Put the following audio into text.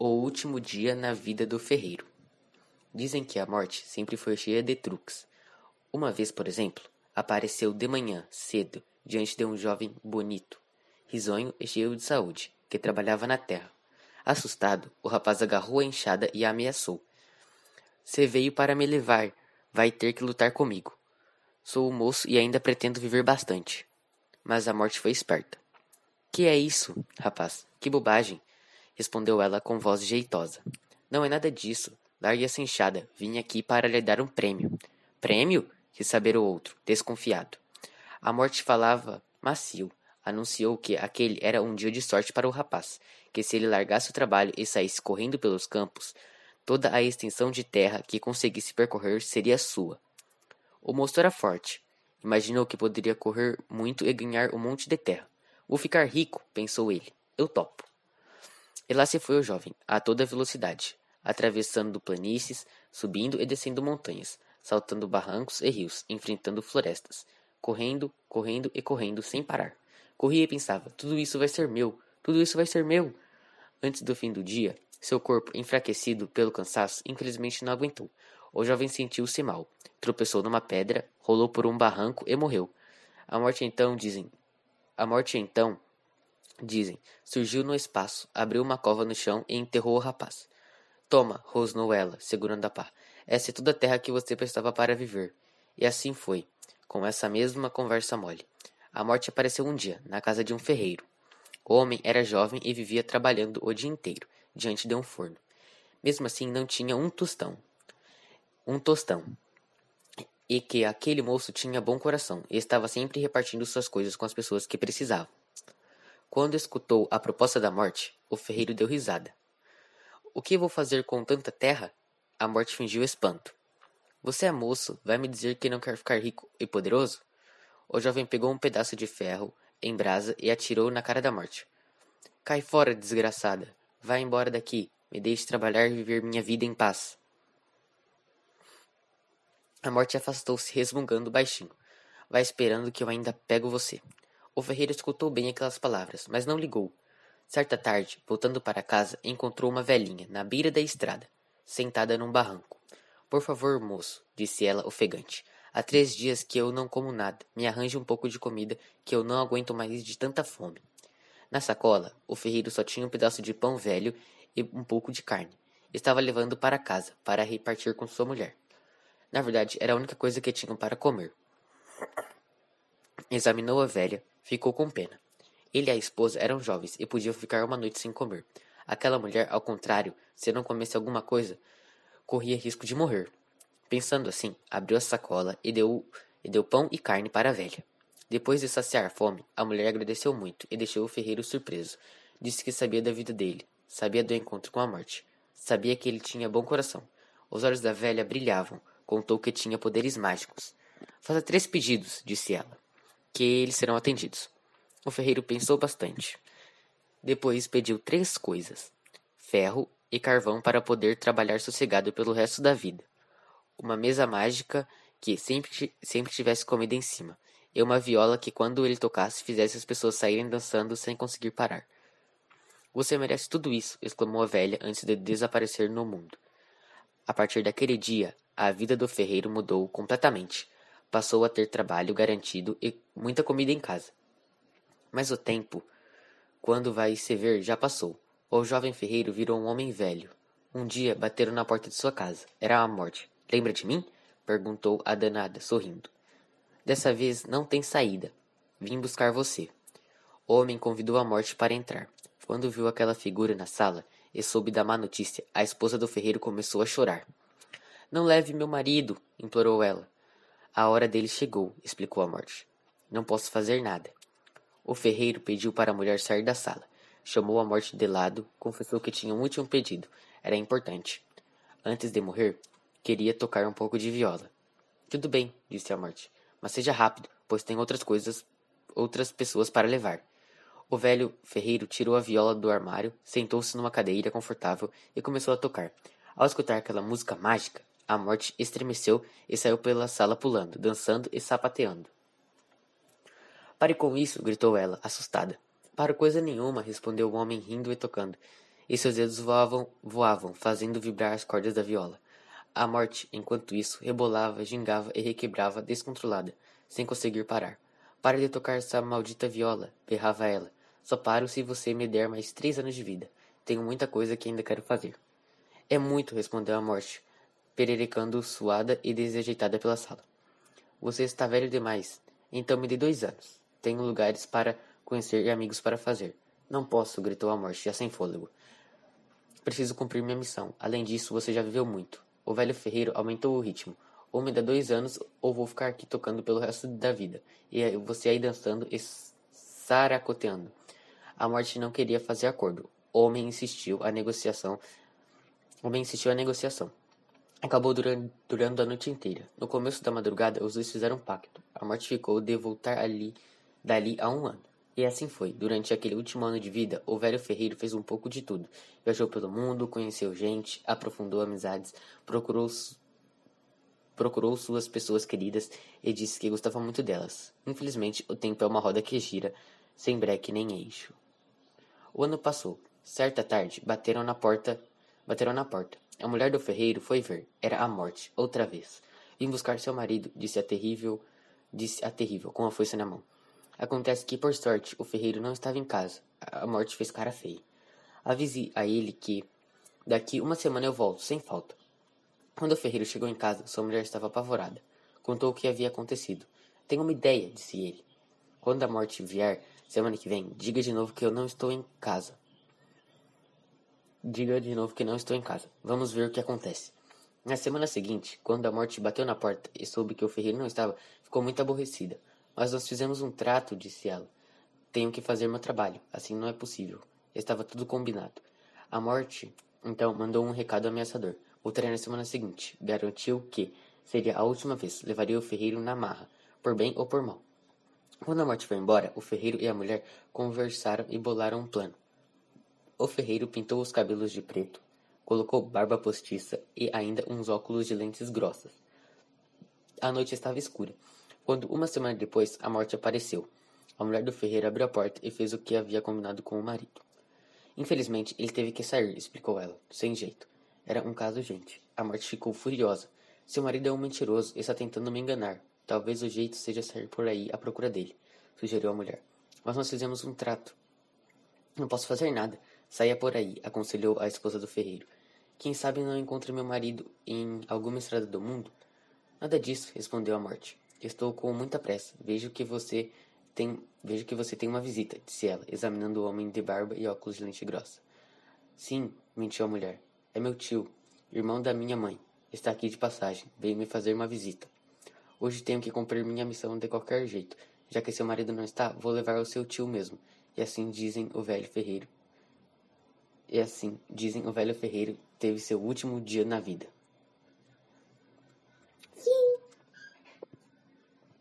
O último dia na vida do ferreiro. Dizem que a morte sempre foi cheia de truques. Uma vez, por exemplo, apareceu de manhã, cedo, diante de um jovem bonito, risonho e cheio de saúde, que trabalhava na terra. Assustado, o rapaz agarrou a enxada e a ameaçou. Você veio para me levar, vai ter que lutar comigo. Sou o moço e ainda pretendo viver bastante. Mas a morte foi esperta. Que é isso, rapaz? Que bobagem! Respondeu ela com voz jeitosa. Não é nada disso. Largue essa enxada. Vim aqui para lhe dar um prêmio. Prêmio? quis saber o outro, desconfiado. A morte falava macio. Anunciou que aquele era um dia de sorte para o rapaz, que se ele largasse o trabalho e saísse correndo pelos campos, toda a extensão de terra que conseguisse percorrer seria sua. O moço era forte. Imaginou que poderia correr muito e ganhar um monte de terra. Vou ficar rico, pensou ele. Eu topo. E lá se foi o jovem, a toda velocidade, atravessando planícies, subindo e descendo montanhas, saltando barrancos e rios, enfrentando florestas, correndo, correndo e correndo sem parar. Corria e pensava: tudo isso vai ser meu, tudo isso vai ser meu. Antes do fim do dia, seu corpo, enfraquecido pelo cansaço, infelizmente não aguentou. O jovem sentiu-se mal, tropeçou numa pedra, rolou por um barranco e morreu. A morte então, dizem. A morte então Dizem, surgiu no espaço, abriu uma cova no chão e enterrou o rapaz. Toma, rosnou ela, segurando a pá. Essa é toda a terra que você precisava para viver. E assim foi, com essa mesma conversa mole. A morte apareceu um dia, na casa de um ferreiro. O homem era jovem e vivia trabalhando o dia inteiro, diante de um forno. Mesmo assim, não tinha um tostão. Um tostão. E que aquele moço tinha bom coração e estava sempre repartindo suas coisas com as pessoas que precisavam. Quando escutou a proposta da morte, o ferreiro deu risada. O que vou fazer com tanta terra? A morte fingiu espanto. Você é moço, vai me dizer que não quer ficar rico e poderoso? O jovem pegou um pedaço de ferro em brasa e atirou na cara da morte. Cai fora, desgraçada. Vá embora daqui. Me deixe trabalhar e viver minha vida em paz. A morte afastou-se resmungando baixinho. Vai esperando que eu ainda pego você. O ferreiro escutou bem aquelas palavras, mas não ligou. Certa tarde, voltando para casa, encontrou uma velhinha na beira da estrada, sentada num barranco. Por favor, moço, disse ela ofegante. Há três dias que eu não como nada. Me arranje um pouco de comida, que eu não aguento mais de tanta fome. Na sacola, o ferreiro só tinha um pedaço de pão velho e um pouco de carne. Estava levando para casa, para repartir com sua mulher. Na verdade, era a única coisa que tinham para comer. Examinou a velha, Ficou com pena. Ele e a esposa eram jovens e podiam ficar uma noite sem comer. Aquela mulher, ao contrário, se não comesse alguma coisa, corria risco de morrer. Pensando assim, abriu a sacola e deu, e deu pão e carne para a velha. Depois de saciar a fome, a mulher agradeceu muito e deixou o ferreiro surpreso. Disse que sabia da vida dele, sabia do encontro com a morte, sabia que ele tinha bom coração. Os olhos da velha brilhavam, contou que tinha poderes mágicos. Faça três pedidos, disse ela que eles serão atendidos. O ferreiro pensou bastante. Depois pediu três coisas: ferro e carvão para poder trabalhar sossegado pelo resto da vida, uma mesa mágica que sempre, sempre tivesse comida em cima, e uma viola que, quando ele tocasse, fizesse as pessoas saírem dançando sem conseguir parar. Você merece tudo isso, exclamou a velha antes de desaparecer no mundo. A partir daquele dia, a vida do ferreiro mudou completamente passou a ter trabalho garantido e muita comida em casa. Mas o tempo, quando vai se ver, já passou. O jovem ferreiro virou um homem velho. Um dia bateram na porta de sua casa. Era a morte. Lembra de mim? perguntou a danada, sorrindo. Dessa vez não tem saída. Vim buscar você. O homem convidou a morte para entrar. Quando viu aquela figura na sala e soube da má notícia, a esposa do ferreiro começou a chorar. Não leve meu marido, implorou ela. A hora dele chegou, explicou a morte. Não posso fazer nada. O ferreiro pediu para a mulher sair da sala. Chamou a morte de lado, confessou que tinha um último pedido. Era importante. Antes de morrer, queria tocar um pouco de viola. Tudo bem, disse a morte, mas seja rápido, pois tem outras coisas, outras pessoas para levar. O velho ferreiro tirou a viola do armário, sentou-se numa cadeira confortável e começou a tocar. Ao escutar aquela música mágica, a morte estremeceu e saiu pela sala pulando, dançando e sapateando. Pare com isso, gritou ela, assustada. Para coisa nenhuma, respondeu o homem rindo e tocando. e seus dedos voavam, voavam, fazendo vibrar as cordas da viola. A morte, enquanto isso, rebolava, gingava e requebrava descontrolada, sem conseguir parar. Para de tocar essa maldita viola, berrava ela. Só paro se você me der mais três anos de vida. Tenho muita coisa que ainda quero fazer. É muito, respondeu a morte, pererecando suada e desajeitada pela sala. Você está velho demais. Então me dê dois anos. Tenho lugares para conhecer e amigos para fazer. Não posso, gritou a morte, já sem fôlego. Preciso cumprir minha missão. Além disso, você já viveu muito. O velho ferreiro aumentou o ritmo. Ou me dá dois anos, ou vou ficar aqui tocando pelo resto da vida. E você aí dançando e saracoteando. A morte não queria fazer acordo. O homem insistiu a negociação. O homem insistiu a negociação. Acabou durando, durando a noite inteira. No começo da madrugada, os dois fizeram um pacto. A morte ficou de voltar ali, dali a um ano. E assim foi. Durante aquele último ano de vida, o velho ferreiro fez um pouco de tudo. Viajou pelo mundo, conheceu gente, aprofundou amizades, procurou, procurou suas pessoas queridas e disse que gostava muito delas. Infelizmente, o tempo é uma roda que gira, sem breque nem eixo. O ano passou. Certa tarde, bateram na porta. Bateram na porta. A mulher do ferreiro foi ver. Era a morte, outra vez. Vim buscar seu marido, disse a terrível, disse a terrível, com a foice na mão. Acontece que, por sorte, o ferreiro não estava em casa. A morte fez cara feia. Avise a ele que daqui uma semana eu volto, sem falta. Quando o ferreiro chegou em casa, sua mulher estava apavorada. Contou o que havia acontecido. Tenho uma ideia, disse ele. Quando a morte vier, semana que vem, diga de novo que eu não estou em casa. Diga de novo que não estou em casa. Vamos ver o que acontece. Na semana seguinte, quando a morte bateu na porta e soube que o ferreiro não estava, ficou muito aborrecida. Mas nós fizemos um trato, disse ela. Tenho que fazer meu trabalho, assim não é possível. Estava tudo combinado. A morte, então, mandou um recado ameaçador. Voltaria na semana seguinte. Garantiu que seria a última vez. Levaria o ferreiro na marra, por bem ou por mal. Quando a morte foi embora, o ferreiro e a mulher conversaram e bolaram um plano. O ferreiro pintou os cabelos de preto, colocou barba postiça e ainda uns óculos de lentes grossas. A noite estava escura quando, uma semana depois, a morte apareceu. A mulher do ferreiro abriu a porta e fez o que havia combinado com o marido. Infelizmente, ele teve que sair, explicou ela, sem jeito. Era um caso urgente. A morte ficou furiosa. Seu marido é um mentiroso e está tentando me enganar. Talvez o jeito seja sair por aí à procura dele, sugeriu a mulher. Mas nós fizemos um trato. Não posso fazer nada. Saia por aí, aconselhou a esposa do ferreiro. Quem sabe não encontre meu marido em alguma estrada do mundo? Nada disso, respondeu a morte. Estou com muita pressa. Vejo que você tem, vejo que você tem uma visita, disse ela, examinando o homem de barba e óculos de lente grossa. Sim, mentiu a mulher. É meu tio, irmão da minha mãe. Está aqui de passagem. Veio me fazer uma visita. Hoje tenho que cumprir minha missão de qualquer jeito. Já que seu marido não está, vou levar o seu tio mesmo. E assim dizem o velho ferreiro. E assim, dizem o velho ferreiro teve seu último dia na vida.